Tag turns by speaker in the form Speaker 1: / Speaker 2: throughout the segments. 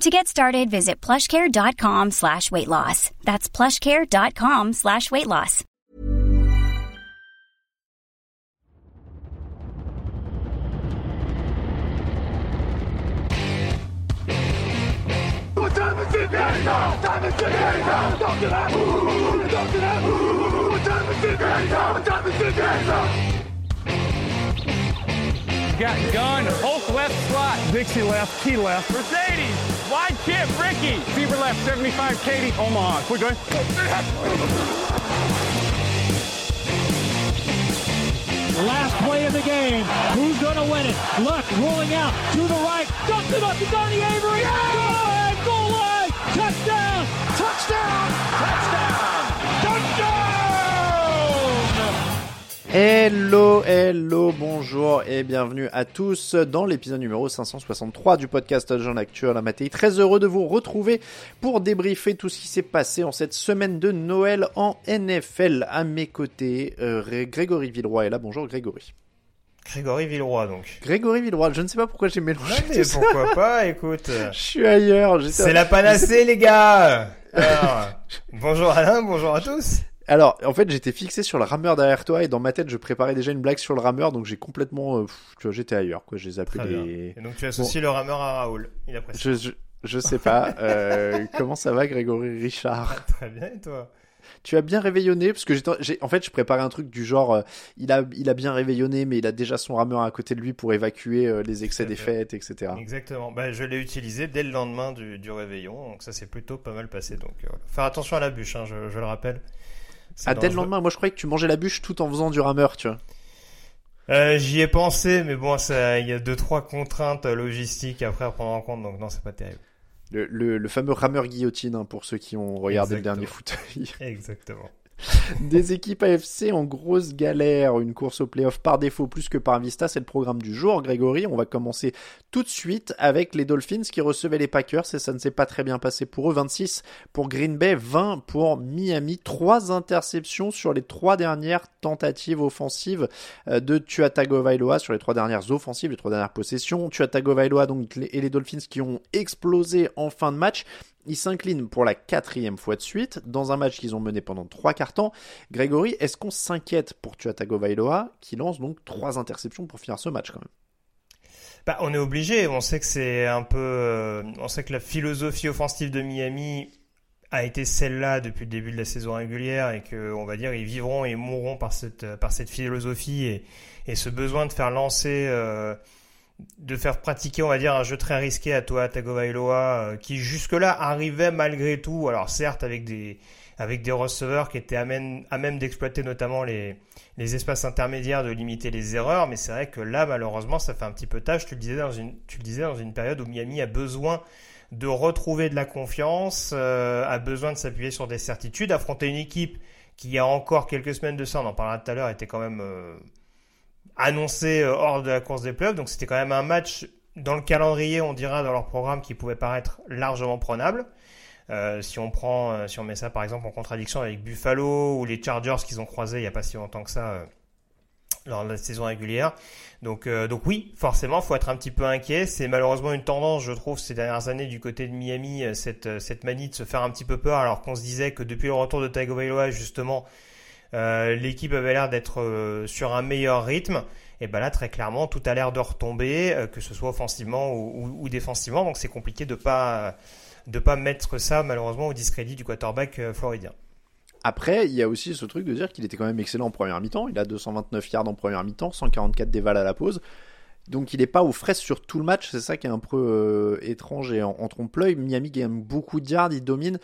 Speaker 1: To get started, visit plushcare.com slash weight loss. That's plushcare.com slash weight loss.
Speaker 2: What time is it now? Time is it now? Talk to that. Talk to that. What time is it now? What time is it now?
Speaker 3: Got gun, Hulk left slot, Dixie left, Key left, Mercedes, wide chip, Ricky, Fever left, 75, Katie, Omaha. Quick going.
Speaker 4: Last play of the game. Who's going to win it? Luck rolling out to the right. Dumps it up to Donnie Avery. Goal line, goal line. Touchdown.
Speaker 5: Hello, hello, bonjour et bienvenue à tous dans l'épisode numéro 563 du podcast Jean Actuel Matéi. Très heureux de vous retrouver pour débriefer tout ce qui s'est passé en cette semaine de Noël en NFL. À mes côtés, euh, Grégory Villeroy est là. Bonjour Grégory.
Speaker 6: Grégory Villeroy donc.
Speaker 5: Grégory Villeroy, je ne sais pas pourquoi j'ai mélangé.
Speaker 6: Ouais, mais
Speaker 5: tout ça.
Speaker 6: pourquoi pas, écoute.
Speaker 5: Je suis ailleurs.
Speaker 6: C'est la panacée les gars Alors, Bonjour Alain, bonjour à tous
Speaker 5: Alors, en fait, j'étais fixé sur le rameur derrière toi et dans ma tête, je préparais déjà une blague sur le rameur, donc j'ai complètement, euh, pff, tu vois, j'étais ailleurs, quoi.
Speaker 6: Bien.
Speaker 5: les.
Speaker 6: Et donc tu associes le rameur à Raoul, il apprécie.
Speaker 5: Je, je, je sais pas. euh, comment ça va, Grégory Richard?
Speaker 6: Très bien et toi?
Speaker 5: Tu as bien réveillonné parce que j'ai, en fait, je préparais un truc du genre, euh, il a, il a bien réveillonné, mais il a déjà son rameur à côté de lui pour évacuer euh, les excès des fêtes, etc.
Speaker 6: Exactement, bah, je l'ai utilisé dès le lendemain du, du réveillon, donc ça s'est plutôt pas mal passé. Donc euh. Faire attention à la bûche, hein, je, je le rappelle.
Speaker 5: Ah, dès le lendemain, moi, je croyais que tu mangeais la bûche tout en faisant du rameur, tu vois.
Speaker 6: Euh, J'y ai pensé, mais bon, ça- il y a deux trois contraintes logistiques après à prendre en compte, donc non, c'est pas terrible.
Speaker 5: Le, le, le fameux rameur guillotine, hein, pour ceux qui ont regardé
Speaker 6: Exactement.
Speaker 5: le dernier fauteuil.
Speaker 6: Exactement.
Speaker 5: Des équipes AFC en grosse galère, une course au playoff par défaut plus que par vista, c'est le programme du jour. Grégory, on va commencer tout de suite avec les Dolphins qui recevaient les Packers et ça ne s'est pas très bien passé pour eux. 26 pour Green Bay, 20 pour Miami. Trois interceptions sur les trois dernières tentatives offensives euh, de Tua Tagovailoa, sur les trois dernières offensives, les trois dernières possessions. Tua Tagovailoa donc, et les Dolphins qui ont explosé en fin de match. Ils s'inclinent pour la quatrième fois de suite dans un match qu'ils ont mené pendant trois quarts temps. Grégory, est-ce qu'on s'inquiète pour Tua Tagovailoa qui lance donc trois interceptions pour finir ce match quand même?
Speaker 6: Bah, on est obligé. On sait que c'est un peu, euh, on sait que la philosophie offensive de Miami a été celle-là depuis le début de la saison régulière et que, on va dire, ils vivront et mourront par cette, par cette philosophie et, et ce besoin de faire lancer, euh, de faire pratiquer, on va dire, un jeu très risqué à toi, Tagovailoa, euh, qui jusque-là arrivait malgré tout, alors certes avec des, avec des receveurs qui étaient à même, à même d'exploiter notamment les, les espaces intermédiaires, de limiter les erreurs, mais c'est vrai que là, malheureusement, ça fait un petit peu tâche. Tu le disais dans une, tu le disais dans une période où Miami a besoin de retrouver de la confiance, euh, a besoin de s'appuyer sur des certitudes, affronter une équipe qui, il y a encore quelques semaines de ça, on en parlera tout à l'heure, était quand même euh, annoncée euh, hors de la course des playoffs, donc c'était quand même un match dans le calendrier, on dira, dans leur programme qui pouvait paraître largement prenable. Euh, si on prend, euh, si on met ça par exemple en contradiction avec Buffalo ou les Chargers qu'ils ont croisés il n'y a pas si longtemps que ça euh, lors de la saison régulière. Donc, euh, donc oui, forcément, faut être un petit peu inquiet. C'est malheureusement une tendance, je trouve, ces dernières années du côté de Miami, euh, cette, cette manie de se faire un petit peu peur, alors qu'on se disait que depuis le retour de Tagovailoa, justement, euh, l'équipe avait l'air d'être euh, sur un meilleur rythme. Et ben là, très clairement, tout a l'air de retomber, euh, que ce soit offensivement ou, défensivement. Donc c'est compliqué de pas de pas mettre ça malheureusement au discrédit du quarterback floridien.
Speaker 5: Après, il y a aussi ce truc de dire qu'il était quand même excellent en première mi-temps. Il a 229 yards en première mi-temps, 144 déval à la pause. Donc il n'est pas aux fraises sur tout le match, c'est ça qui est un peu étrange et en, trompe-l'œil. Miami gagne beaucoup de yards, il domine.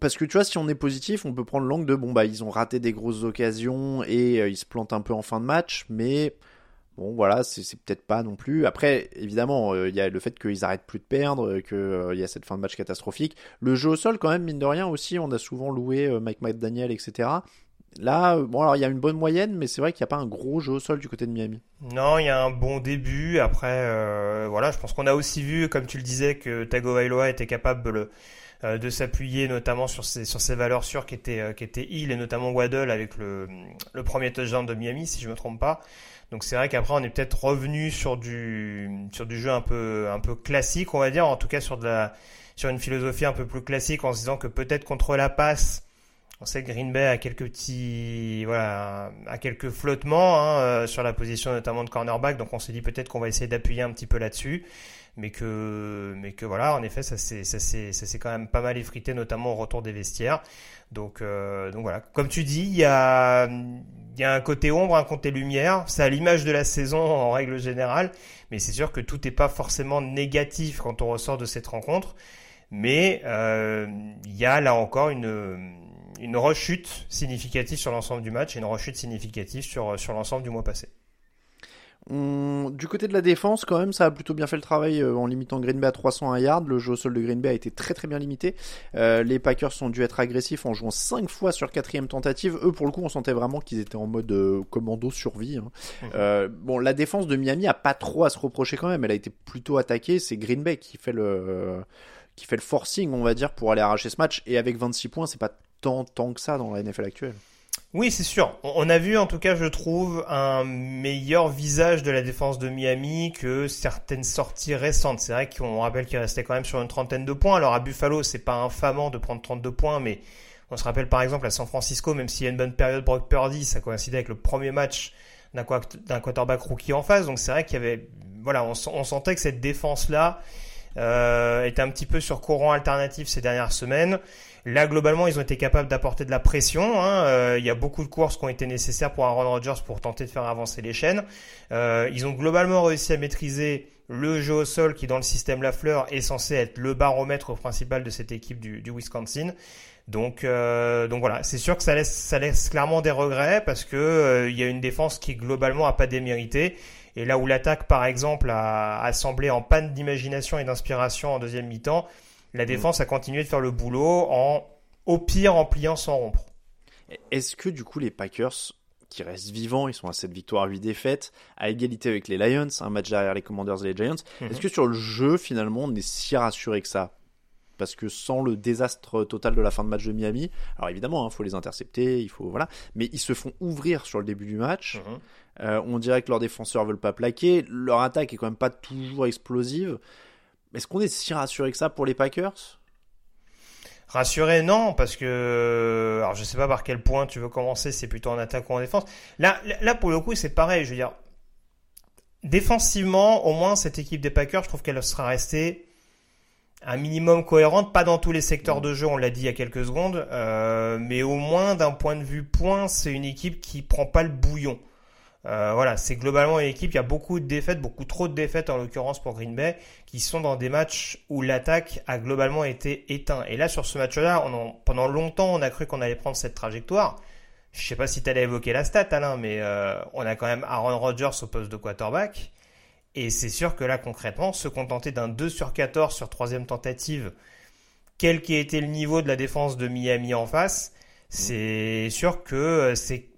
Speaker 5: Parce que tu vois, si on est positif, on peut prendre l'angle de bon, bah ils ont raté des grosses occasions et euh, ils se plantent un peu en fin de match, mais bon, voilà, c'est peut-être pas non plus. Après, évidemment, euh, il y a le fait qu'ils arrêtent plus de perdre, qu'il y a cette fin de match catastrophique. Le jeu au sol, quand même, mine de rien aussi, on a souvent loué Mike McDaniel, etc. Là, bon, alors il y a une bonne moyenne, mais c'est vrai qu'il n'y a pas un gros jeu au sol du côté de Miami.
Speaker 6: Non, il y a un bon début. Après, euh, voilà, je pense qu'on a aussi vu, comme tu le disais, que Tagovailoa était capable euh, de s'appuyer notamment sur ses, sur ses valeurs sûres qui étaient, euh, qui étaient Hill et notamment Waddle avec le, le premier touchdown de Miami, si je me trompe pas. Donc c'est vrai qu'après on est peut-être revenu sur du sur du jeu un peu un peu classique, on va dire, en tout cas sur de la sur une philosophie un peu plus classique, en se disant que peut-être contre la passe on sait que Green Bay a quelques petits, voilà, a quelques flottements hein, euh, sur la position notamment de cornerback, donc on s'est dit peut-être qu'on va essayer d'appuyer un petit peu là-dessus, mais que, mais que voilà, en effet, ça s'est, ça s'est, quand même pas mal effrité, notamment au retour des vestiaires. Donc, euh, donc voilà, comme tu dis, il y a, il y a un côté ombre, un côté lumière. C'est à l'image de la saison en règle générale, mais c'est sûr que tout n'est pas forcément négatif quand on ressort de cette rencontre. Mais euh, il y a là encore une une rechute significative sur l'ensemble du match et une rechute significative sur, sur l'ensemble du mois passé.
Speaker 5: Du côté de la défense, quand même, ça a plutôt bien fait le travail euh, en limitant Green Bay à 301 yards. Le jeu au sol de Green Bay a été très très bien limité. Euh, les Packers ont dû être agressifs en jouant 5 fois sur quatrième tentative. Eux, pour le coup, on sentait vraiment qu'ils étaient en mode euh, commando survie. Hein. Mhm. bon, la défense de Miami a pas trop à se reprocher quand même. Elle a été plutôt attaquée. C'est Green Bay qui fait le qui fait le forcing, on va dire, pour aller arracher ce match. Et avec 26 points, c'est pas tant, tant que ça dans la NFL actuelle.
Speaker 6: Oui, c'est sûr. On a vu, en tout cas, je trouve, un meilleur visage de la défense de Miami que certaines sorties récentes. C'est vrai qu'on rappelle qu'il restait quand même sur une trentaine de points. Alors à Buffalo, c'est pas infamant de prendre 32 points, mais on se rappelle par exemple à San Francisco, même s'il y a une bonne période pour Purdy, ça coïncidait avec le premier match d'un quarterback rookie en face. Donc c'est vrai qu'il y avait, voilà, on, sentait que cette défense-là euh, était un petit peu sur courant alternatif ces dernières semaines. Là, globalement, ils ont été capables d'apporter de la pression. Hein. Euh, il y a beaucoup de courses qui ont été nécessaires pour Aaron Rodgers pour tenter de faire avancer les chaînes. Euh, ils ont globalement réussi à maîtriser le jeu au sol qui, dans le système Lafleur, est censé être le baromètre principal de cette équipe du, du Wisconsin. Donc, euh, donc voilà, c'est sûr que ça laisse, ça laisse clairement des regrets parce que euh, il y a une défense qui globalement a pas démérité. Et là où l'attaque, par exemple, a, a semblé en panne d'imagination et d'inspiration en deuxième mi-temps, la mm. défense a continué de faire le boulot en, au pire, en pliant sans rompre.
Speaker 5: Est-ce que du coup les Packers qui restent vivants, ils sont à cette victoire 8 défaites, à égalité avec les Lions, un match derrière les Commanders et les Giants, mm-hmm. est-ce que sur le jeu finalement on est si rassuré que ça? Parce que sans le désastre total de la fin de match de Miami, alors évidemment, il hein, faut les intercepter, il faut voilà, mais ils se font ouvrir sur le début du match. Mm-hmm. Euh, on dirait que leurs défenseurs veulent pas plaquer, leur attaque est quand même pas toujours explosive. Est-ce qu'on est si rassuré que ça pour les Packers?
Speaker 6: Rassuré, non, parce que alors je sais pas par quel point tu veux commencer, c'est plutôt en attaque ou en défense. Là, pour le coup, c'est pareil. Je veux dire, défensivement, au moins cette équipe des Packers, je trouve qu'elle sera restée un minimum cohérente, pas dans tous les secteurs de jeu, on l'a dit il y a quelques secondes, euh, mais au moins d'un point de vue point, c'est une équipe qui prend pas le bouillon. Euh, voilà, c'est globalement une équipe. Il y a beaucoup de défaites, beaucoup trop de défaites en l'occurrence pour Green Bay, qui sont dans des matchs où l'attaque a globalement été éteinte. Et là, sur ce match-là, pendant longtemps, on a cru qu'on allait prendre cette trajectoire. Je sais pas si tu allais évoquer la stat, Alain, mais euh, on a quand même Aaron Rodgers au poste de quarterback. Et c'est sûr que là, concrètement, se contenter d'un 2 sur 14 sur troisième tentative, quel qu'ait été le niveau de la défense de Miami en face, c'est sûr que euh, c'est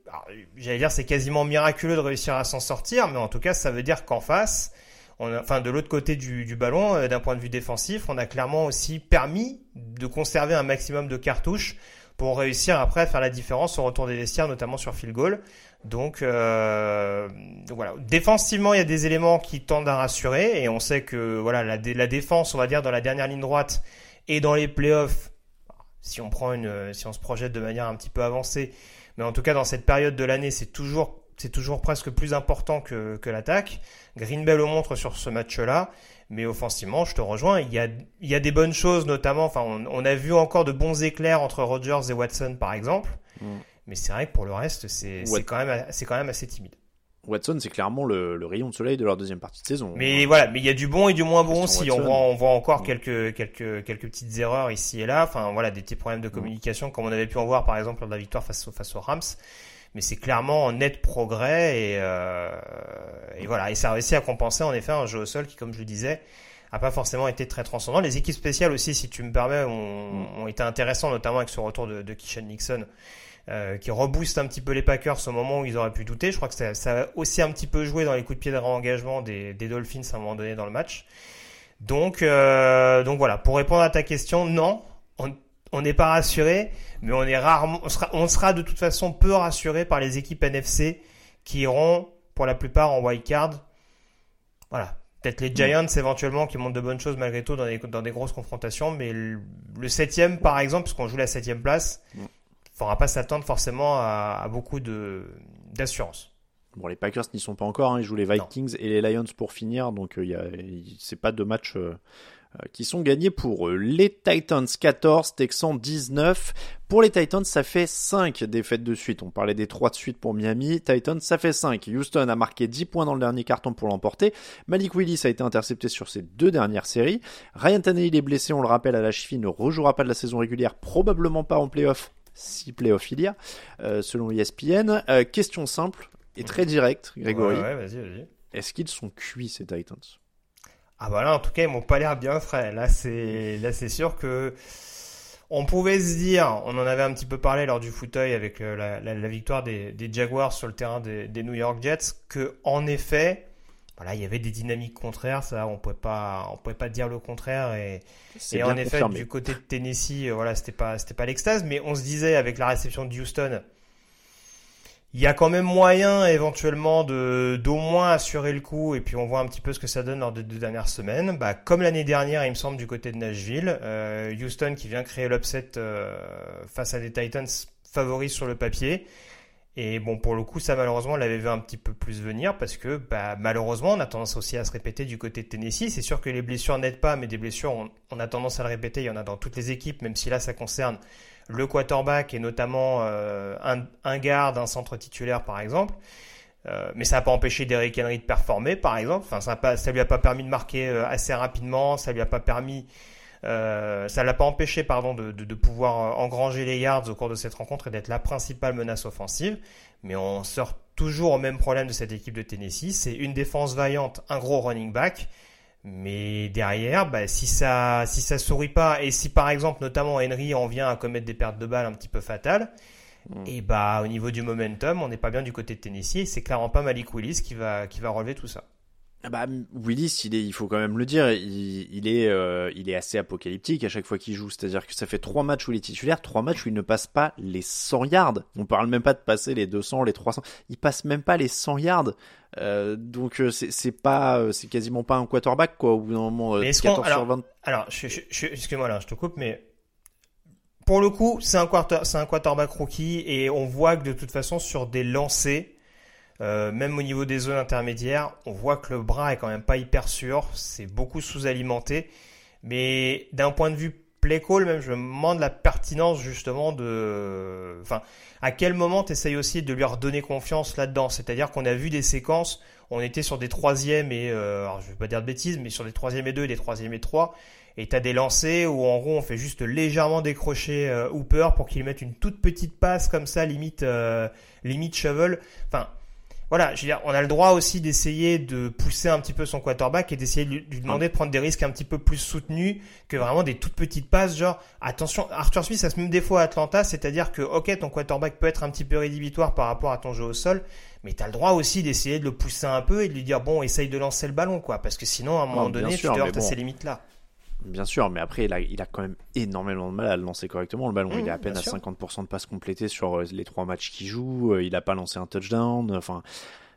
Speaker 6: j'allais dire c'est quasiment miraculeux de réussir à s'en sortir, mais en tout cas ça veut dire qu'en face, enfin de l'autre côté du, ballon, euh, d'un point de vue défensif, on a clairement aussi permis de conserver un maximum de cartouches pour réussir après à faire la différence au retour des vestiaires, notamment sur field goal. Donc, euh, voilà, défensivement il y a des éléments qui tendent à rassurer et on sait que voilà la, la défense, on va dire dans la dernière ligne droite et dans les playoffs, si on prend une, si on se projette de manière un petit peu avancée mais en tout cas, dans cette période de l'année, c'est toujours c'est toujours presque plus important que, que l'attaque. Green Bay le montre sur ce match-là. Mais offensivement, je te rejoins. Il y a, il y a des bonnes choses, notamment. Enfin, on, a vu encore de bons éclairs entre Rodgers et Watson, par exemple. Mm. Mais c'est vrai que pour le reste, c'est quand, même, quand même assez timide.
Speaker 5: Watson, c'est clairement le, rayon de soleil de leur deuxième partie de saison.
Speaker 6: Mais voilà, mais il y a du bon et du moins bon aussi. On voit, on voit encore mm. quelques, quelques, quelques petites erreurs ici et là. Enfin, voilà, des petits problèmes de mm. communication, comme on avait pu en voir, par exemple, lors de la victoire face, face aux Rams mais c'est clairement en net progrès et, euh, et voilà et ça a réussi à compenser en effet un jeu au sol qui comme je le disais a pas forcément été très transcendant. Les équipes spéciales aussi, si tu me permets, ont, été intéressants, notamment avec ce retour de, de Kishan Nixon, euh, qui rebooste un petit peu les Packers au moment où ils auraient pu douter. Je crois que ça, ça a aussi un petit peu joué dans les coups de pied de réengagement des, des Dolphins à un moment donné dans le match. Donc, euh, donc voilà, pour répondre à ta question, non, on, on n'est pas rassuré, mais on est rarement, on sera, on sera de toute façon peu rassuré par les équipes NFC qui iront pour la plupart en wild card. Voilà. Peut-être les Giants éventuellement qui montrent de bonnes choses malgré tout dans des, dans des grosses confrontations, mais le, septième par exemple, puisqu'on joue la septième place, il ne faudra pas s'attendre forcément à, beaucoup d'assurance.
Speaker 5: Bon, les Packers n'y sont pas encore, hein. ils jouent les Vikings et les Lions pour finir, donc euh, c'est pas de match euh, qui sont gagnés pour les Titans 14, Texans 19. Pour les Titans, ça fait 5 défaites de suite. On parlait des 3 de suite pour Miami. Titans, ça fait 5. Houston a marqué 10 points dans le dernier carton pour l'emporter. Malik Willis a été intercepté sur ses deux dernières séries. Ryan Tannehill est blessé, on le rappelle, à la cheville, ne rejouera pas de la saison régulière, probablement pas en playoff, si playoff il y a, euh, selon ESPN. Euh, question simple et très directe, Grégory.
Speaker 6: Ouais, vas-y, vas-y.
Speaker 5: Est-ce qu'ils sont cuits, ces Titans?
Speaker 6: Ah bah là, en tout cas, ils m'ont pas l'air bien frais. Là, c'est là, c'est sûr que on pouvait se dire, on en avait un petit peu parlé lors du fauteuil avec euh, la, la, victoire des, des, Jaguars sur le terrain des, des, New York Jets, que en effet, voilà, il y avait des dynamiques contraires. Ça, on pouvait pas, on pouvait pas dire le contraire. Et, et en effet, du côté de Tennessee, euh, voilà, c'était pas, c'était pas l'extase. Mais on se disait avec la réception de Houston il y a quand même moyen éventuellement de d'au moins assurer le coup et puis on voit un petit peu ce que ça donne lors des deux dernières semaines. Bah, comme l'année dernière, il me semble du côté de Nashville, euh, Houston qui vient créer l'upset euh, face à des Titans favoris sur le papier. Et bon, pour le coup, ça malheureusement, on l'avait vu un petit peu plus venir parce que bah, malheureusement, on a tendance aussi à se répéter du côté de Tennessee. C'est sûr que les blessures n'aident pas, mais des blessures, on, on, a tendance à le répéter. Il y en a dans toutes les équipes, même si là, ça concerne le quarterback et notamment euh, un, un, garde, un centre titulaire par exemple. Euh, mais ça n'a pas empêché Derrick Henry de performer, par exemple. Enfin, ça, pas, ça lui a pas permis de marquer euh, assez rapidement. Ça lui a pas permis, euh, ça l'a pas empêché, pardon, de, de, de, pouvoir engranger les yards au cours de cette rencontre et d'être la principale menace offensive. Mais on sort toujours au même problème de cette équipe de Tennessee. C'est une défense vaillante, un gros running back. Mais derrière, bah, si ça si ça sourit pas et si par exemple notamment Henry en vient à commettre des pertes de balles un petit peu fatales, mm. et bah au niveau du momentum, on n'est pas bien du côté de Tennessee. Et c'est clairement pas Malik Willis qui va qui va relever tout ça.
Speaker 5: Ah bah, Willis, il, est, il faut quand même le dire, il, il est, euh, il est assez apocalyptique à chaque fois qu'il joue. C'est-à-dire que ça fait trois matchs où il est titulaire, trois matchs où il ne passe pas les 100 yards. On parle même pas de passer les 200, les 300. Il passe même pas les 100 yards. Euh, donc euh, c'est pas, euh, c'est quasiment pas un quarterback quoi. Au bout d'un moment,
Speaker 6: mais 14 alors, sur 20. Alors, je, je, je, excuse-moi là, je te coupe, mais pour le coup, c'est un quarter, c'est un quarterback rookie et on voit que de toute façon sur des lancers euh, même au niveau des zones intermédiaires, on voit que le bras est quand même pas hyper sûr, c'est beaucoup sous-alimenté. Mais d'un point de vue play call, même, je me demande la pertinence justement de... Enfin, à quel moment tu essayes aussi de lui redonner confiance là-dedans? C'est-à-dire qu'on a vu des séquences, on était sur des troisièmes et... Euh, alors je vais pas dire de bêtises, mais sur des troisièmes et deux et des troisièmes et trois, et t'as des lancers où en gros on fait juste légèrement décrocher euh, Hooper pour qu'il mette une toute petite passe comme ça, limite, euh, limite shovel. Enfin, voilà, je veux dire, on a le droit aussi d'essayer de pousser un petit peu son quarterback et d'essayer de lui demander de prendre des risques un petit peu plus soutenus que vraiment des toutes petites passes, genre, attention, Arthur Smith, se met des fois à Atlanta, c'est-à-dire que, ok, ton quarterback peut être un petit peu rédhibitoire par rapport à ton jeu au sol, mais tu as le droit aussi d'essayer de le pousser un peu et de lui dire, bon, essaye de lancer le ballon, quoi, parce que sinon, à un moment donné, tu te heurtes à ces limites-là.
Speaker 5: Bien sûr, mais après, il a, il a quand même énormément de mal à le lancer correctement. Le ballon, il est à mmh, peine à 50% de passes complétées sur euh, les trois matchs qu'il joue. Euh, il n'a pas lancé un touchdown. Enfin,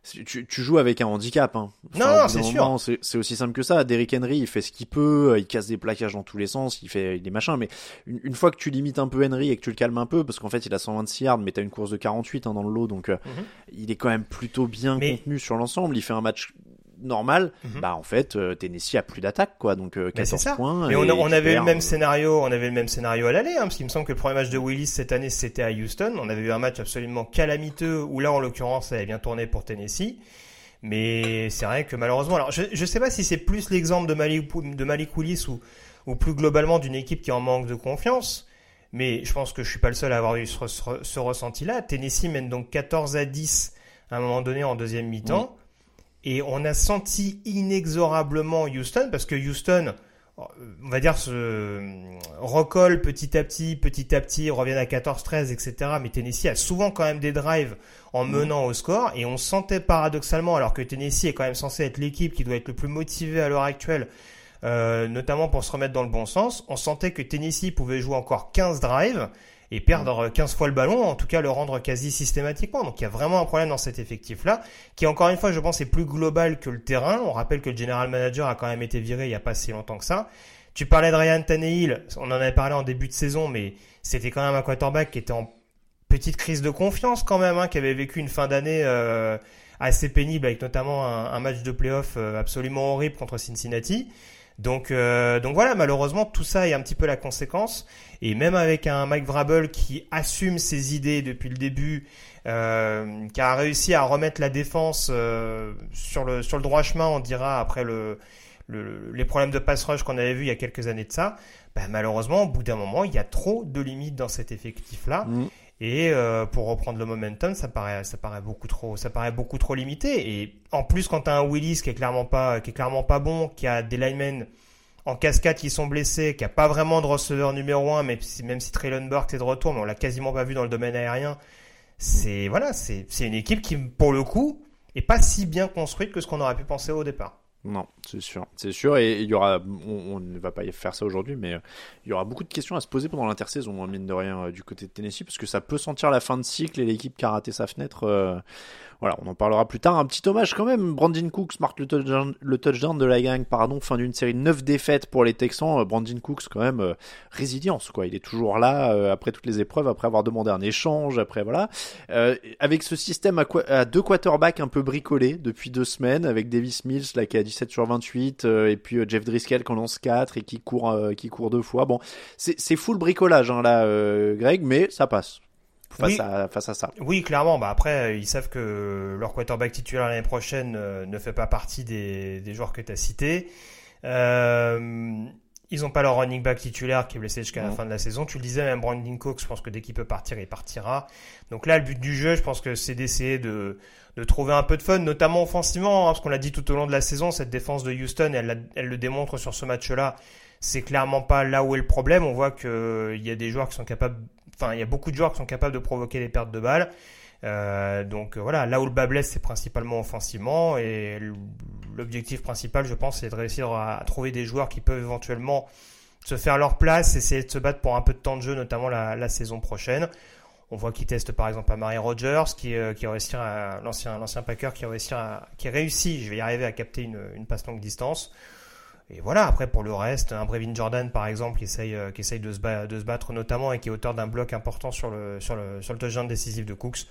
Speaker 5: tu, tu, joues avec un handicap. Hein.
Speaker 6: non, non c'est sûr.
Speaker 5: C'est aussi simple que ça. Derrick Henry, il fait ce qu'il peut, il casse des plaquages dans tous les sens, il fait des machins. Mais une, une, fois que tu limites un peu Henry et que tu le calmes un peu, parce qu'en fait il a 126 yards, mais t'as une course de 48 hein, dans le lot, donc euh, mhm. il est quand même plutôt bien contenu sur l'ensemble. Il fait un match normal, mhm. bah en fait euh, Tennessee a plus d'attaque quoi, donc 14 euh, points.
Speaker 6: Mais on, on, avait le même scénario, on avait le même scénario à l'aller, hein, parce qu'il me semble que le premier match de Willis cette année c'était à Houston. On avait eu un match absolument calamiteux où là en l'occurrence ça avait bien tourné pour Tennessee. Mais c'est vrai que malheureusement, alors je ne sais pas si c'est plus l'exemple de Malik, de Malik Willis ou, ou plus globalement d'une équipe qui en manque de confiance. Mais je pense que je suis pas le seul à avoir eu ce, ce, ressenti-là. Tennessee mène donc 14 à 10 à un moment donné en deuxième mi-temps. Et on a senti inexorablement Houston, parce que Houston, on va dire, se recolle petit à petit, petit à petit, revient à 14-13, etc. Mais Tennessee a souvent quand même des drives en mm. menant au score. Et on sentait paradoxalement, alors que Tennessee est quand même censé être l'équipe qui doit être le plus motivée à l'heure actuelle, euh, notamment pour se remettre dans le bon sens, on sentait que Tennessee pouvait jouer encore 15 drives et perdre 15 fois le ballon, en tout cas le rendre quasi systématiquement. Donc il y a vraiment un problème dans cet effectif-là, qui encore une fois, je pense, est plus global que le terrain. On rappelle que le general manager a quand même été viré il n'y a pas si longtemps que ça. Tu parlais de Ryan Tannehill, on en avait parlé en début de saison, mais c'était quand même un quarterback qui était en petite crise de confiance quand même, hein, qui avait vécu une fin d'année euh, assez pénible avec notamment un, match de playoff euh, absolument horrible contre Cincinnati. Donc, euh, donc voilà, malheureusement, tout ça est un petit peu la conséquence. Et même avec un Mike Vrabel qui assume ses idées depuis le début, euh, qui a réussi à remettre la défense euh, sur, le, sur le droit chemin, on dira, après le, le, les problèmes de pass rush qu'on avait vu il y a quelques années de ça, bah, malheureusement, au bout d'un moment, il y a trop de limites dans cet effectif-là. Mm. Et euh, pour reprendre le momentum, ça paraît, ça paraît beaucoup trop, ça paraît beaucoup trop limité. Et en plus, quand t'as un Willis qui est clairement pas, qui est clairement pas bon, qui a des linemen en cascade qui sont blessés, qui a pas vraiment de receveur numéro un, même si, même si Traylon Burke est de retour, mais on l'a quasiment pas vu dans le domaine aérien. C'est voilà, c'est une équipe qui, pour le coup, est pas si bien construite que ce qu'on aurait pu penser au départ.
Speaker 5: Non, c'est sûr, c'est sûr, et il y aura, on, ne va pas faire ça aujourd'hui, mais il y aura beaucoup de questions à se poser pendant l'intersaison, mine de rien, euh, du côté de Tennessee, parce que ça peut sentir la fin de cycle et l'équipe qui a raté sa fenêtre euh, voilà, on en parlera plus tard. Un petit hommage quand même. Brandon Cooks marque le touchdown, de la gang, pardon, fin d'une série de 9 défaites pour les Texans. Euh, Brandon Cooks quand même euh, résilience quoi. Il est toujours là euh, après toutes les épreuves, après avoir demandé un échange, après voilà. avec ce système à, à, deux quarterbacks un peu bricolés depuis deux semaines, avec Davis Mills là qui a 17 sur 28 et puis Jeff Driscoll qui en lance 4 et qui court qui court deux fois. Bon, c'est full bricolage hein, là, Greg, mais ça passe face, à, face à ça.
Speaker 6: Oui, clairement. Bah après, ils savent que leur quarterback titulaire l'année prochaine euh, ne fait pas partie des, des joueurs que tu as cités. Euh, ils n'ont pas leur running back titulaire qui est blessé jusqu'à la fin de la saison. Tu le disais, même Brandon Cook, je pense que dès qu'il peut partir, il partira. Donc là, le but du jeu, je pense que c'est d'essayer de, de trouver un peu de fun, notamment offensivement, hein, parce qu'on l'a dit tout au long de la saison, cette défense de Houston, elle, elle le démontre sur ce match-là. C'est clairement pas là où est le problème. On voit qu'il y a des joueurs qui sont capables Enfin, il y a beaucoup de joueurs qui sont capables de provoquer des pertes de balles. Euh, donc euh, voilà, là où le bas blesse, c'est principalement offensivement. Et l'objectif principal, je pense, c'est de réussir à, trouver des joueurs qui peuvent éventuellement se faire leur place, essayer de se battre pour un peu de temps de jeu, notamment la, saison prochaine. On voit qu'ils testent par exemple à Mary Rogers, qui, euh, qui l'ancien l'ancien Packer, qui a réussi à, qui réussi, je vais y arriver à capter une, une passe longue distance. Et voilà, après pour le reste, un Brevin Jordan par exemple qui essaye, euh, qui essaye de, se battre notamment et qui est auteur d'un bloc important sur le, sur le, sur le touchdown décisif de Cooks.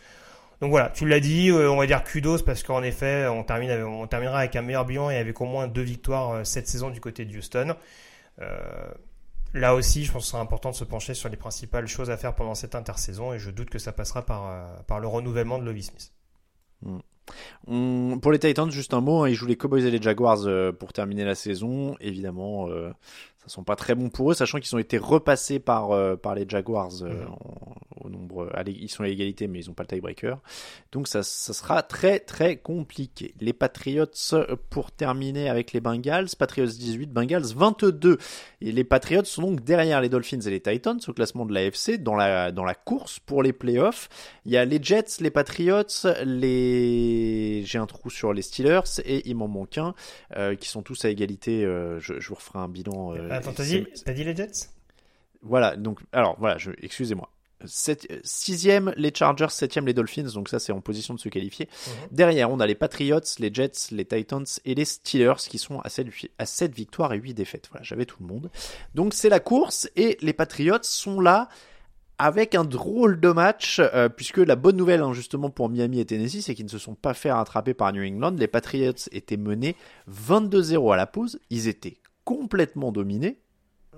Speaker 6: Donc voilà, tu l'as dit, euh, on va dire kudos parce qu'en effet, on, termine, on terminera avec un meilleur bilan et avec au moins deux victoires euh, cette saison du côté de Houston. là aussi, je pense que ce sera important de se pencher sur les principales choses à faire pendant cette intersaison et je doute que ça passera par, par le renouvellement de Lovie Smith.
Speaker 5: Pour les Titans, juste un mot, hein, ils jouent les Cowboys et les Jaguars euh, pour terminer la saison. Évidemment, euh, ça sont pas très bons pour eux, sachant qu'ils ont été repassés par, euh, par les Jaguars euh, mhm. au nombre. ils sont à l'égalité, mais ils n'ont pas le tiebreaker. Donc ça, ça sera très très compliqué. Les Patriots pour terminer avec les Bengals. Patriots 18, Bengals 22. Et les Patriots sont donc derrière les Dolphins et les Titans au classement de l'AFC dans la, dans la course pour les playoffs. Il y a les Jets, les Patriots, les. J'ai un trou sur les Steelers et il m'en manque un euh, qui sont tous à égalité. je, je vous referai un bilan
Speaker 6: Attends, t'as dit, dit, les Jets?
Speaker 5: Voilà, donc, alors voilà, je, excusez-moi. sixième les Chargers, septième les Dolphins, donc ça c'est en position de se qualifier. Mhm. Derrière, on a les Patriots, les Jets, les Titans et les Steelers qui sont à 7, à 7 victoires et 8 défaites. Voilà, j'avais tout le monde. Donc c'est la course et les Patriots sont là avec un drôle de match, euh, puisque la bonne nouvelle hein, justement pour Miami et Tennessee, c'est qu'ils ne se sont pas fait rattraper par New England. Les Patriots étaient menés 22-0 à la pause, ils étaient complètement dominés,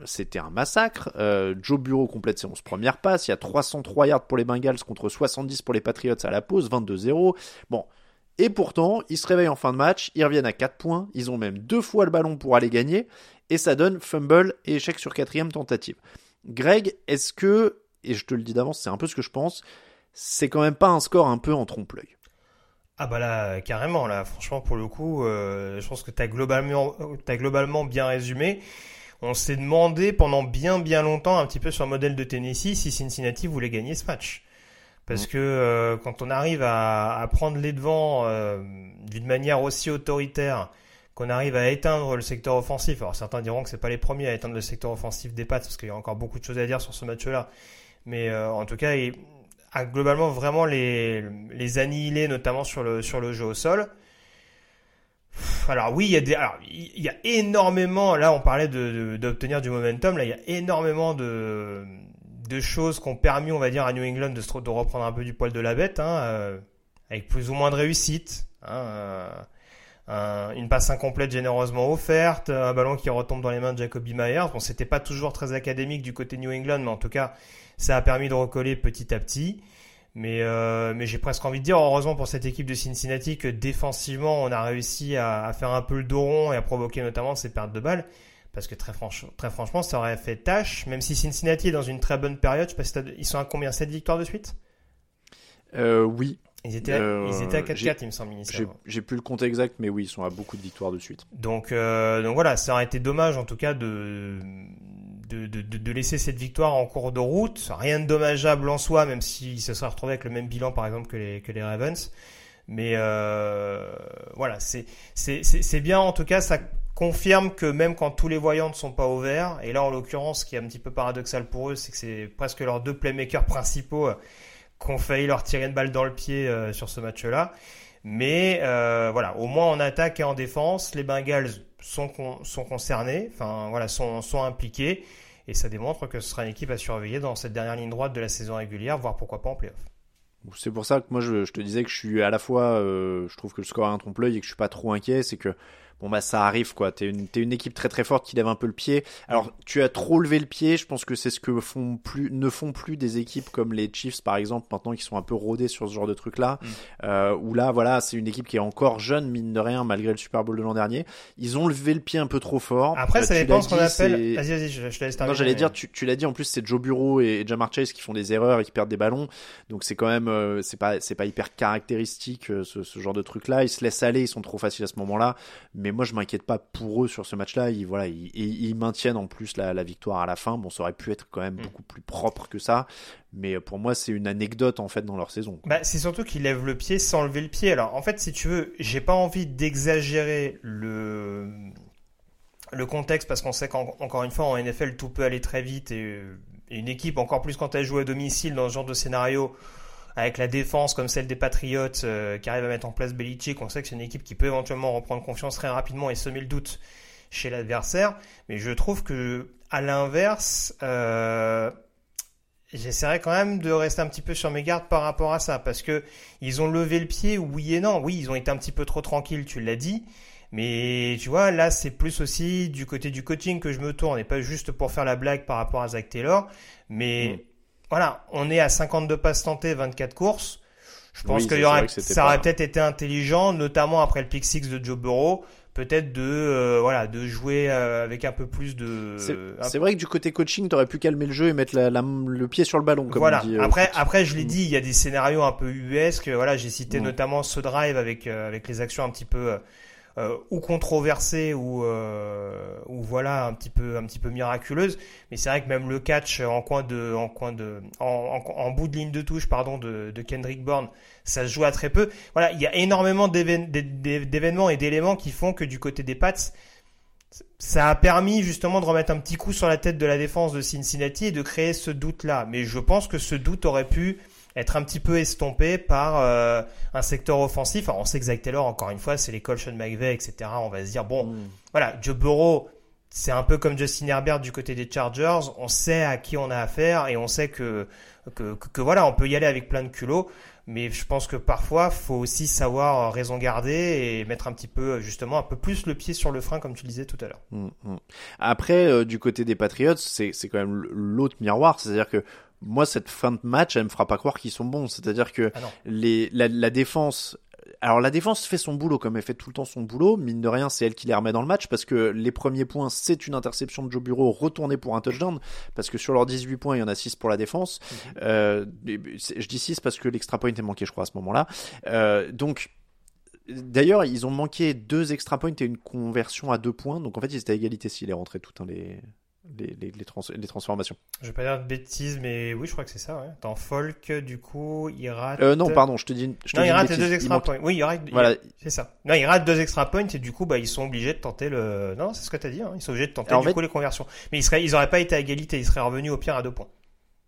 Speaker 5: c'était un massacre. Euh, Joe Bureau complète ses 11 premières passes. Il y a 303 yards pour les Bengals contre 70 pour les Patriots à la pause, 22-0. Bon. Et pourtant, ils se réveillent en fin de match, ils reviennent à 4 points, ils ont même deux fois le ballon pour aller gagner, et ça donne fumble et échec sur quatrième tentative. Greg, est-ce que, et je te le dis d'avance, c'est un peu ce que je pense, c'est quand même pas un score un peu en trompe-l'œil?
Speaker 6: Ah bah là, carrément, là, franchement, pour le coup, euh, je pense que tu as globalement, as globalement bien résumé on s'est demandé pendant bien bien longtemps, un petit peu sur le modèle de Tennessee, si Cincinnati voulait gagner ce match. Parce que euh, quand on arrive à, prendre les devants euh, d'une manière aussi autoritaire, qu'on arrive à éteindre le secteur offensif, alors certains diront que c'est pas les premiers à éteindre le secteur offensif des pattes, parce qu'il y a encore beaucoup de choses à dire sur ce match-là, mais euh, en tout cas, il a globalement vraiment les, les notamment sur le, sur le jeu au sol. Alors oui, il y a des, alors il y a énormément. Là, on parlait de d'obtenir du momentum. Là, il y a énormément de de choses qui ont permis, on va dire, à New England de, de reprendre un peu du poil de la bête, hein, euh, avec plus ou moins de réussite. Hein, euh, une passe incomplète généreusement offerte, un ballon qui retombe dans les mains de Jacoby Myers. Bon, c'était pas toujours très académique du côté New England, mais en tout cas, ça a permis de recoller petit à petit. Mais, euh, mais j'ai presque envie de dire, heureusement pour cette équipe de Cincinnati, que défensivement, on a réussi à, faire un peu le dos rond et à provoquer notamment ces pertes de balles. Parce que très, très franchement, ça aurait fait tâche, même si Cincinnati est dans une très bonne période. Je sais pas si ils sont à combien? 7 victoires de suite?
Speaker 5: Euh, Oui.
Speaker 6: Ils étaient, à, ils étaient à 4-4, euh, il me semble, initialement.
Speaker 5: J'ai plus le compte exact, mais oui, ils sont à beaucoup de victoires de suite.
Speaker 6: Donc, euh, donc voilà, ça aurait été dommage, en tout cas, de, de, laisser cette victoire en cours de route. Rien de dommageable en soi, même s'il se serait retrouvé avec le même bilan, par exemple, que les, Ravens. Mais euh, voilà, c'est bien en tout cas, ça confirme que même quand tous les voyants ne sont pas au vert, et là en l'occurrence, ce qui est un petit peu paradoxal pour eux, c'est que c'est presque leurs deux playmakers principaux euh, qui ont failli leur tirer une balle dans le pied euh, sur ce match-là. Mais voilà, au moins en attaque et en défense, les Bengals sont, sont concernés, enfin voilà, sont, sont impliqués. Et ça démontre que ce sera une équipe à surveiller dans cette dernière ligne droite de la saison régulière, voire pourquoi pas en playoff.
Speaker 5: C'est pour ça que moi je, te disais que je suis à la fois, euh, je trouve que le score est un trompe-l'œil et que je suis pas trop inquiet, c'est que bon bah ça arrive quoi. T'es une, es une équipe très très forte qui lève un peu le pied. Alors tu as trop levé le pied. Je pense que c'est ce que font plus, ne font plus des équipes comme les Chiefs par exemple maintenant qui sont un peu rodés sur ce genre de truc là. Mm. Euh, où là voilà c'est une équipe qui est encore jeune mine de rien malgré le Super Bowl de l'an dernier. Ils ont levé le pied un peu trop fort.
Speaker 6: Après ça dépend ce qu'on appelle. Vas-y vas-y je, te laisse
Speaker 5: terminer. Non j'allais dire tu, tu l'as dit en plus c'est Joe Bureau et, Jamar Chase qui font des erreurs et qui perdent des ballons. Donc c'est quand même euh, c'est pas c'est pas hyper caractéristique euh, ce, ce genre de truc là. Ils se laissent aller ils sont trop faciles à ce moment là. Mais moi je m'inquiète pas pour eux sur ce match-là. Ils, voilà, ils, maintiennent en plus la, victoire à la fin. Bon, ça aurait pu être quand même mm. beaucoup plus propre que ça. Mais pour moi, c'est une anecdote en fait dans leur saison.
Speaker 6: Bah, c'est surtout qu'ils lèvent le pied sans lever le pied. Alors, en fait, si tu veux, j'ai pas envie d'exagérer le le contexte parce qu'on sait qu'encore une fois en NFL tout peut aller très vite et, une équipe encore plus quand elle joue à domicile dans ce genre de scénario avec la défense comme celle des Patriots euh, qui arrive à mettre en place Belichick, on sait que c'est une équipe qui peut éventuellement reprendre confiance très rapidement et semer le doute chez l'adversaire. Mais je trouve que à l'inverse, euh, j'essaierai quand même de rester un petit peu sur mes gardes par rapport à ça parce que ils ont levé le pied, oui et non. Oui, ils ont été un petit peu trop tranquilles, tu l'as dit. Mais tu vois, là, c'est plus aussi du côté du coaching que je me tourne, et pas juste pour faire la blague par rapport à Zach Taylor. Mais mm voilà, on est à 52 passes tentées, 24 courses. Je pense que ça aurait peut-être été intelligent, notamment après le pick six de Joe Burrow, peut-être de euh, voilà de jouer euh, avec un peu plus de.
Speaker 5: C'est vrai que du côté coaching, t'aurais pu calmer le jeu et mettre le pied sur le ballon. Comme
Speaker 6: voilà.
Speaker 5: On dit,
Speaker 6: euh, après, après, je l'ai dit, il y a des scénarios un peu US voilà, j'ai cité notamment ce drive avec avec les actions un petit peu euh, ou controversée ou euh, ou voilà un petit peu un petit peu miraculeuse mais c'est vrai que même le catch en coin de en coin de en, en, bout de ligne de touche pardon de, de Kendrick Bourne ça se joue à très peu voilà il y a énormément d'événements et d'éléments qui font que du côté des Pats ça a permis justement de remettre un petit coup sur la tête de la défense de Cincinnati et de créer ce doute-là. Mais je pense que ce doute aurait pu être un petit peu estompé par euh, un secteur offensif. Alors on sait que Zach Taylor, encore une fois, c'est l'école Sean McVay, etc. On va se dire, bon,
Speaker 5: Mm.
Speaker 6: voilà, Joe Burrow, c'est un peu comme Justin Herbert du côté des Chargers. On sait à qui on a affaire et on sait que, que, que, que voilà, on peut y aller avec plein de culot. Mais je pense que parfois, faut aussi savoir raison garder et mettre un petit peu, justement, un peu plus le pied sur le frein, comme tu le disais tout à l'heure.
Speaker 5: Mm, mm. Après, euh, du côté des Patriots, c'est c'est quand même l'autre miroir, c'est-à-dire que moi, cette fin de match, elle me fera pas croire qu'ils sont bons. C'est-à-dire que
Speaker 6: Ah
Speaker 5: les, la, la défense. Alors la défense fait son boulot comme elle fait tout le temps son boulot. Mine de rien, c'est elle qui les remet dans le match parce que les premiers points, c'est une interception de Joe Bureau retournée pour un touchdown. Parce que sur leurs 18 points, il y en a 6 pour la défense. Euh, c'est- je dis 6 parce que l'extra point est manqué, je crois, à ce moment-là. Euh, donc D'ailleurs, ils ont manqué deux extra points et une conversion à deux points. Donc en fait, ils étaient à égalité s'il est rentré tout hein, les, les, les, les, trans- les transformations.
Speaker 6: Je vais pas dire de bêtises, mais oui, je crois que c'est ça, ouais. Dans Folk, du coup, il rate.
Speaker 5: Euh, non, pardon, je te dis. Je te
Speaker 6: Non,
Speaker 5: dis
Speaker 6: il rate deux extra
Speaker 5: manque-
Speaker 6: points. Oui, il rate. il-
Speaker 5: Voilà.
Speaker 6: C'est ça. Non, il rate deux extra points et du coup, bah, ils sont obligés de tenter le. Non, c'est ce que t'as dit. Hein. Ils sont obligés de tenter
Speaker 5: Alors,
Speaker 6: du
Speaker 5: fait-
Speaker 6: coup les conversions. Mais ils seraient, ils auraient pas été à égalité. Ils seraient revenus au pire à deux points.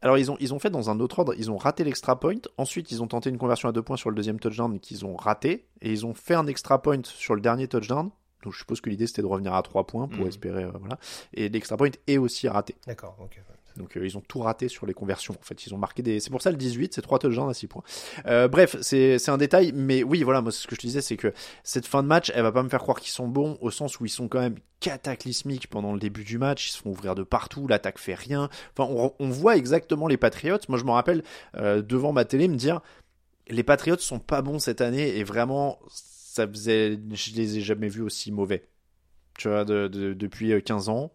Speaker 5: Alors ils ont ils ont fait dans un autre ordre, ils ont raté l'extra point, ensuite ils ont tenté une conversion à deux points sur le deuxième touchdown qu'ils ont raté, et ils ont fait un extra point sur le dernier touchdown. Donc je suppose que l'idée c'était de revenir à trois points pour
Speaker 6: Mhm.
Speaker 5: espérer euh, voilà. Et l'extra point est aussi raté.
Speaker 6: D'accord. Ok.
Speaker 5: Donc euh, ils ont tout raté sur les conversions. En fait, ils ont marqué des. C'est pour ça le 18, c'est trois touchdowns à 6 points. Euh, bref, c'est c'est un détail, mais oui, voilà, moi ce que je te disais, c'est que cette fin de match, elle va pas me faire croire qu'ils sont bons au sens où ils sont quand même cataclysmiques pendant le début du match. Ils se font ouvrir de partout, l'attaque fait rien. Enfin, on, on voit exactement les Patriots. Moi, je me rappelle euh, devant ma télé me dire les Patriots sont pas bons cette année et vraiment ça faisait, je les ai jamais vus aussi mauvais. Tu vois, de, de- depuis euh, 15 ans.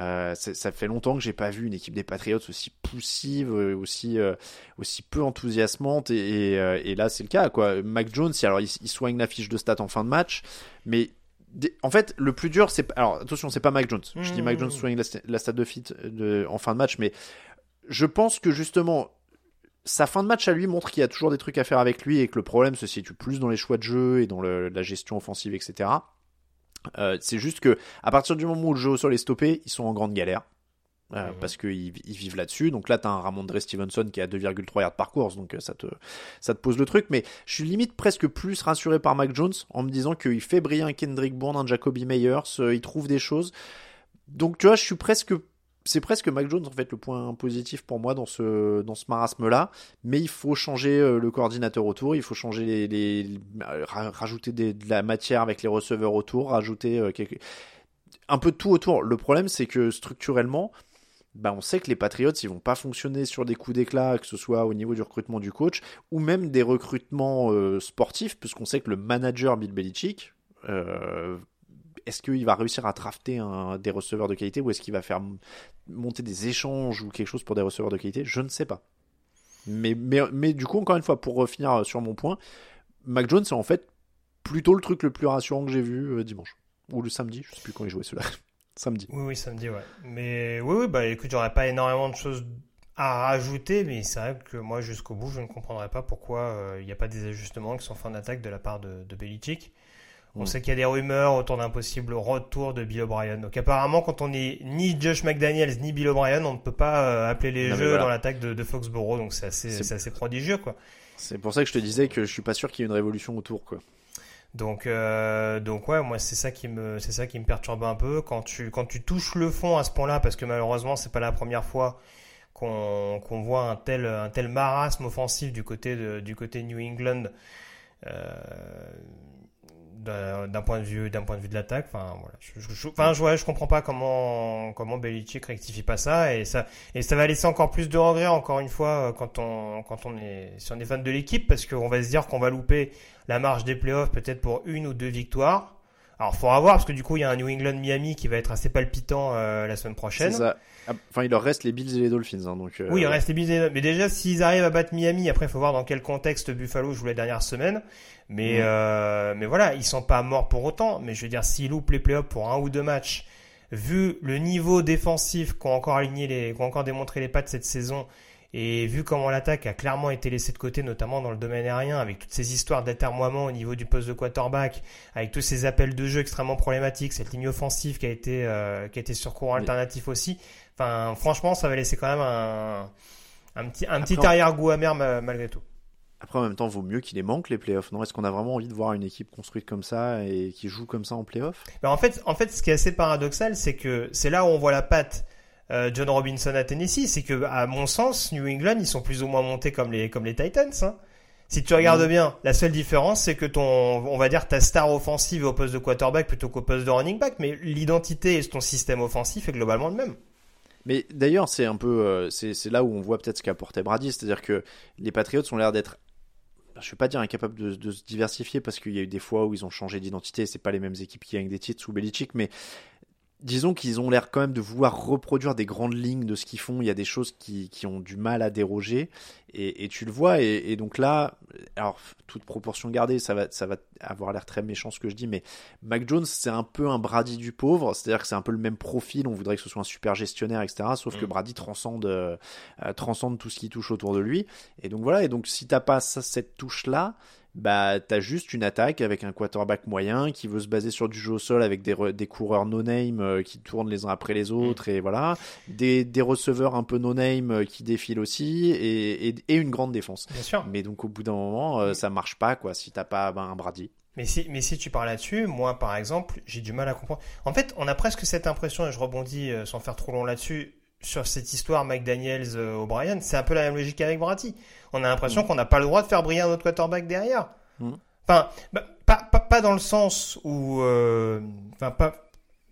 Speaker 5: Euh, ça fait longtemps que j'ai pas vu une équipe des Patriots aussi poussive, euh, aussi euh, aussi peu enthousiasmante et, et, euh, et là c'est le cas quoi. Mac Jones, alors il, il soigne la fiche de stats en fin de match, mais en fait le plus dur c'est alors attention c'est pas Mac Jones. Je dis Mac Jones soigne la, la stat de fit de, en fin de match, mais je pense que justement sa fin de match à lui montre qu'il y a toujours des trucs à faire avec lui et que le problème se situe plus dans les choix de jeu et dans le- la gestion offensive, etc. Euh, c'est juste que à partir du moment où le jeu au sol est stoppé, ils sont en grande galère. Euh,
Speaker 6: Mhm.
Speaker 5: Parce qu'ils ils vivent là-dessus. Donc là, t'as un Ramondre Stevenson qui a 2,3 yards par course, donc euh, ça te, ça te pose le truc. Mais je suis limite presque plus rassuré par Mac Jones en me disant qu'il fait briller un Kendrick Bourne, un Jacoby Meyers, euh, il trouve des choses. Donc tu vois, je suis presque c'est presque Mac Jones en fait le point positif pour moi dans ce marasme là mais il faut changer euh, le coordinateur autour il faut changer les, euh, ra- rajouter de la matière avec les receveurs autour rajouter euh, quelque- un peu tout autour. Le problème c'est que structurellement bah, on sait que les Patriots ils vont pas fonctionner sur des coups d'éclat que ce soit au niveau du recrutement du coach ou même des recrutements sportifs puisqu'on sait que le manager Bill Belichick est-ce qu'il va réussir à drafter des receveurs de qualité ou est-ce qu'il va faire monter des échanges ou quelque chose pour des receveurs de qualité? Je ne sais pas. Mais, mais, mais du coup, encore une fois, pour finir sur mon point, Mac Jones, c'est en fait plutôt le truc le plus rassurant que j'ai vu euh, dimanche. Ou le samedi, je sais plus quand il jouait celui-là. samedi.
Speaker 6: Oui, oui, samedi, ouais. Mais oui, oui, bah écoute, j'aurais pas énormément de choses à rajouter, mais c'est vrai que moi, jusqu'au bout, je ne comprendrais pas pourquoi euh, il n'y a pas des ajustements qui sont faits en attaque de la part de Belichick. On
Speaker 5: Mm.
Speaker 6: sait qu'il y a des rumeurs autour d'un possible retour de Bill O'Brien. Donc apparemment, quand on n'est ni Josh McDaniels ni Bill O'Brien, on ne peut pas euh, appeler les
Speaker 5: Non,
Speaker 6: jeux
Speaker 5: voilà.
Speaker 6: dans l'attaque de, de Foxborough. Donc c'est assez,
Speaker 5: C'est-
Speaker 6: c'est assez prodigieux, quoi.
Speaker 5: C'est pour ça que je te disais que je suis pas sûr qu'il y ait une révolution autour. Quoi.
Speaker 6: Donc, euh, donc ouais, moi c'est ça qui me, c'est ça qui me perturbe un peu quand tu, quand tu touches le fond à ce point-là, parce que malheureusement c'est pas la première fois qu'on, qu'on voit un tel, un tel marasme offensif du côté de, du côté New England. Euh, d'un d'un point de vue d'un point de vue de l'attaque enfin voilà je, je, je- je, comprends pas comment comment Belichick rectifie pas ça et ça et ça va laisser encore plus de regrets encore une fois euh, quand on quand on est si on est fan de l'équipe parce qu'on va se dire qu'on va louper la marge des playoffs peut-être pour une ou deux victoires. Alors, faudra voir parce que du coup, il y a un New England Miami qui va être assez palpitant euh, la semaine prochaine.
Speaker 5: ça. Ah, Enfin, il leur reste les Bills et les Dolphins. hein, donc, euh,
Speaker 6: Oui, il reste les Bills. Mais déjà, s'ils arrivent à battre Miami, après, il faut voir dans quel contexte Buffalo joue la dernière semaine. Mais, euh, mais voilà, ils sont pas morts pour autant. Mais je veux dire, s'ils loupent les playoffs pour un ou deux matchs, vu le niveau défensif qu'ont encore aligné les, qu'ont encore démontré les pattes cette saison, Et vu comment l'attaque a clairement été laissée de côté, notamment dans le domaine aérien, avec toutes ces histoires d'atermoiement au niveau du poste de quarterback, avec tous ces appels de jeu extrêmement problématiques, cette ligne offensive qui a été euh, qui a été sur courant alternatif aussi. Enfin, franchement, ça va laisser quand même un un petit un petit arrière-goût amer malgré tout.
Speaker 5: Après, en même temps, vaut mieux qu'il les manque les playoffs, non? Est-ce qu'on a vraiment envie de voir une équipe construite comme ça et qui joue comme ça en playoffs
Speaker 6: ben En fait, en fait, ce qui est assez paradoxal, c'est que c'est là où on voit la patte euh, John Robinson à Tennessee, c'est que à mon sens, New England, ils sont plus ou moins montés comme les comme les Titans. Hein. Si tu regardes mm. bien, la seule différence, c'est que ton, on va dire, ta star offensive au poste de quarterback plutôt qu'au poste de running back, mais l'identité et ton système offensif est globalement le même.
Speaker 5: Mais d'ailleurs, c'est un peu, euh, c'est là où on voit peut-être ce qu'a apporté Brady, c'est-à-dire que les Patriots ont l'air d'être je ne vais pas dire incapable de, de se diversifier parce qu'il y a eu des fois où ils ont changé d'identité, c'est pas les mêmes équipes qui gagnent des titres sous Belichick, mais disons qu'ils ont l'air quand même de vouloir reproduire des grandes lignes de ce qu'ils font. Il y a des choses qui, qui ont du mal à déroger et, et tu le vois. Et, et, donc là, alors toute proportion gardée, ça va, ça va avoir l'air très méchant ce que je dis, mais Mac Jones c'est un peu un Brady du pauvre, c'est-à-dire que c'est un peu le même profil. On voudrait que ce soit un super gestionnaire, etc. Sauf que mm. Brady transcende, euh, transcende tout ce qui touche autour de lui. Et donc voilà. Et donc si t'as pas cette touche là bah t'as juste une attaque avec un quarterback moyen qui veut se baser sur du jeu au sol avec des, des coureurs no-name euh, qui tournent les uns après les autres et voilà des, des receveurs un peu no-name euh, qui défilent aussi et, et, et, une grande défense.
Speaker 6: Bien sûr.
Speaker 5: Mais donc au bout d'un moment euh, ça marche pas quoi si t'as pas ben, un Brady.
Speaker 6: Mais si, mais si tu parles là-dessus, moi par exemple, j'ai du mal à comprendre. En fait, on a presque cette impression, et je rebondis sans faire trop long là-dessus, sur cette histoire McDaniels euh, O'Brien, c'est un peu la même logique qu'avec Brady. On a l'impression mm. qu'on n'a pas le droit de faire briller un autre quarterback derrière. Mm. Enfin, bah, pas, pas, pas, dans le sens où, euh, enfin, pas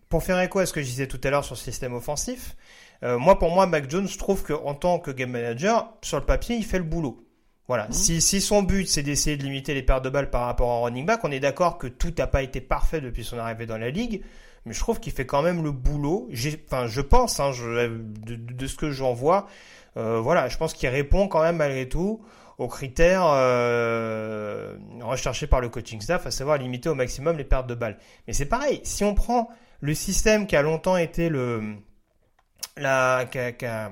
Speaker 6: pour faire écho à ce que je disais tout à l'heure sur le système offensif. Euh, moi, pour moi, Mac Jones, je trouve qu'en tant que game manager, sur le papier, il fait le boulot. Voilà. Mm. Si, si son but, c'est d'essayer de limiter les pertes de balles par rapport à running back, on est d'accord que tout n'a pas été parfait depuis son arrivée dans la ligue mais je trouve qu'il fait quand même le boulot. Enfin, je pense, hein, je, de, de, ce que j'en vois, euh, voilà, je pense qu'il répond quand même malgré tout aux critères euh, recherchés par le coaching staff, à savoir limiter au maximum les pertes de balles. Mais c'est pareil, si on prend le système qui a longtemps été le la qui a, qui a,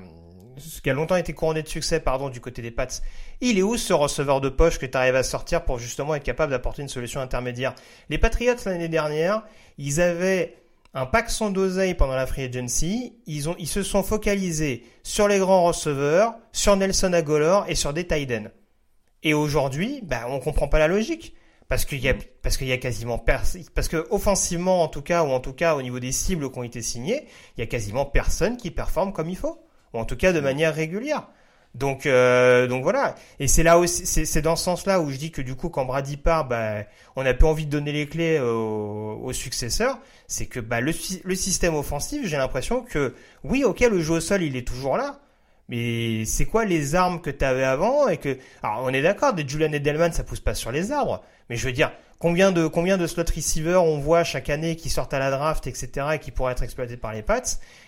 Speaker 6: qui a longtemps été couronné de succès pardon du côté des Pats, il est où ce receveur de poche que tu arrives à sortir pour justement être capable d'apporter une solution intermédiaire? Les Patriots l'année dernière, ils avaient un pack sans d'oseille pendant la free agency. Ils, ont, ils se sont focalisés sur les grands receveurs, sur Nelson Agolor et sur des Tiden. Et aujourd'hui, bah, on comprend pas la logique. Parce qu'il y a, parce qu'il y a quasiment parce que offensivement, en tout cas, ou en tout cas, au niveau des cibles qui ont été signées, il y a quasiment personne qui performe comme il faut. Ou en tout cas, de manière régulière. Donc, euh, donc voilà. Et c'est là aussi, c'est dans ce sens-là où je dis que du coup, quand Brady part, bah, on a plus envie de donner les clés au, au successeur. C'est que bah, le, le système offensif, j'ai l'impression que oui, ok, le jeu au sol, il est toujours là. Mais c'est quoi les armes que tu avais avant et que alors on est d'accord, des Julian Edelman ça pousse pas sur les arbres, mais je veux dire combien de combien de slot receivers on voit chaque année qui sortent à la draft etc et qui pourraient être exploités par les Pats?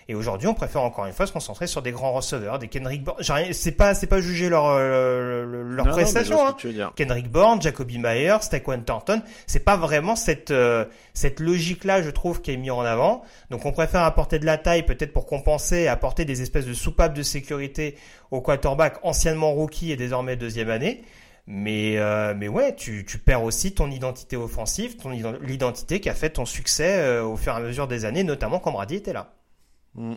Speaker 6: Et aujourd'hui, on préfère encore une fois se concentrer sur des grands receveurs, des Kendrick Bourne. C'est pas, c'est pas juger leur euh, leur prestation. Hein. Kendrick Bourne, Jacoby Myers, Taquan Thornton. C'est pas vraiment cette euh, cette logique-là, je trouve, qui est mise en avant. Donc, on préfère apporter de la taille, peut-être pour compenser, apporter des espèces de soupapes de sécurité au quarterback anciennement rookie et désormais deuxième année. Mais, euh, mais ouais, tu, tu perds aussi ton identité offensive, ton l'identité qui a fait ton succès au fur et à mesure des années, notamment quand Brady était là.
Speaker 5: Mm.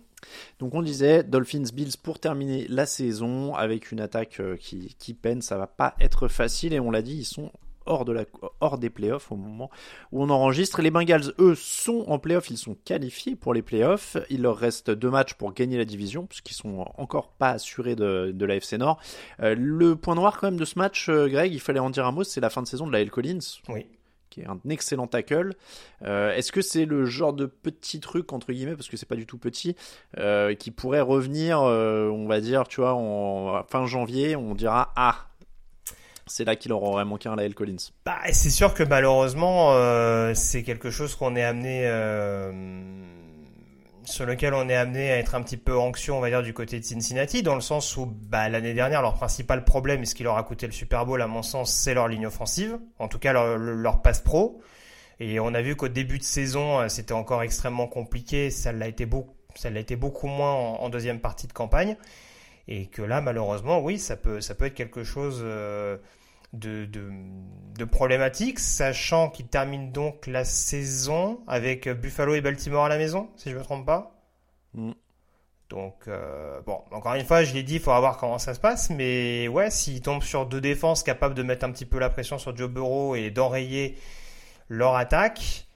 Speaker 5: Donc on disait Dolphins Bills pour terminer la saison avec une attaque euh, qui, qui peine, ça va pas être facile et on l'a dit, ils sont hors, de la, hors des playoffs au moment où on enregistre. Les Bengals, eux, sont en playoffs, ils sont qualifiés pour les playoffs. Il leur reste deux matchs pour gagner la division, puisqu'ils sont encore pas assurés de, de la FC Nord. Euh, le point noir quand même de ce match, euh, Greg, il fallait en dire un mot, c'est la fin de saison de la L. Collins.
Speaker 6: Oui
Speaker 5: qui est un excellent tackle. Euh, est-ce que c'est le genre de petit truc entre guillemets parce que c'est pas du tout petit euh, qui pourrait revenir, euh, on va dire, tu vois, en fin janvier, on dira ah. C'est là qu'il leur aurait manqué un Lael Collins.
Speaker 6: Bah, c'est sûr que malheureusement, c'est quelque chose qu'on est amené sur lequel on est amené à être un petit peu anxieux, on va dire, du côté de Cincinnati, dans le sens où bah, l'année dernière, leur principal problème, et ce qui leur a coûté le Super Bowl, à mon sens, c'est leur ligne offensive, en tout cas leur, leur passe pro. Et on a vu qu'au début de saison, euh, c'était encore extrêmement compliqué, ça l'a été, beaucoup, ça l'a été beaucoup moins en, deuxième partie de campagne. Et que là, malheureusement, oui, ça peut, ça peut être quelque chose de, de, de, problématique, sachant qu'il termine donc la saison avec Buffalo et Baltimore à la maison, si je ne me trompe pas. Mm. Donc, euh, bon, encore une fois, je l'ai dit, il faudra voir comment ça se passe. Mais ouais, s'ils tombent sur deux défenses capables de mettre un petit peu la pression sur Joe Burrow et d'enrayer leur attaque,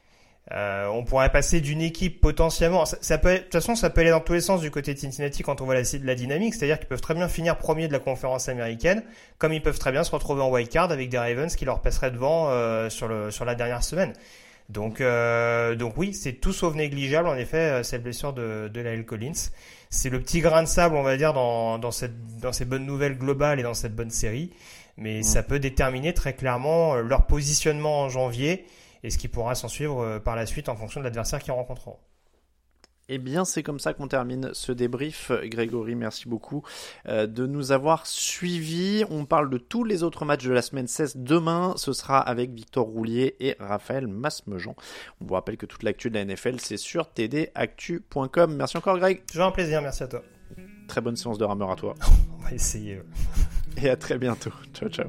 Speaker 6: euh, on pourrait passer d'une équipe potentiellement. Ça, peut, de toute façon, ça peut aller dans tous les sens du côté de Cincinnati quand on voit la, la dynamique. C'est-à-dire qu'ils peuvent très bien finir premier de la conférence américaine, comme ils peuvent très bien se retrouver en wild card avec des Ravens qui leur passeraient devant euh, sur, le, sur la dernière semaine. Donc, euh, donc oui, c'est tout sauf négligeable en effet euh, cette blessure de, de Lyle Collins. C'est le petit grain de sable, on va dire, dans, dans, cette, dans ces bonnes nouvelles globales et dans cette bonne série. Mais ça peut déterminer très clairement euh, leur positionnement en janvier et ce qui pourra s'en suivre par la suite en fonction de l'adversaire qu'ils rencontreront.
Speaker 5: Eh bien, c'est comme ça qu'on termine ce débrief. Grégory, merci beaucoup euh, de nous avoir suivis. On parle de tous les autres matchs de la semaine 16. Demain, ce sera avec Victor Roulier et Raphaël Masmejean. On vous rappelle que toute l'actu de la NFL, c'est sur tdactu.com. Merci encore, Greg.
Speaker 6: Toujours un plaisir, merci à toi.
Speaker 5: Très bonne séance de rameur à toi.
Speaker 6: On va essayer.
Speaker 5: Et à très bientôt. Ciao, ciao.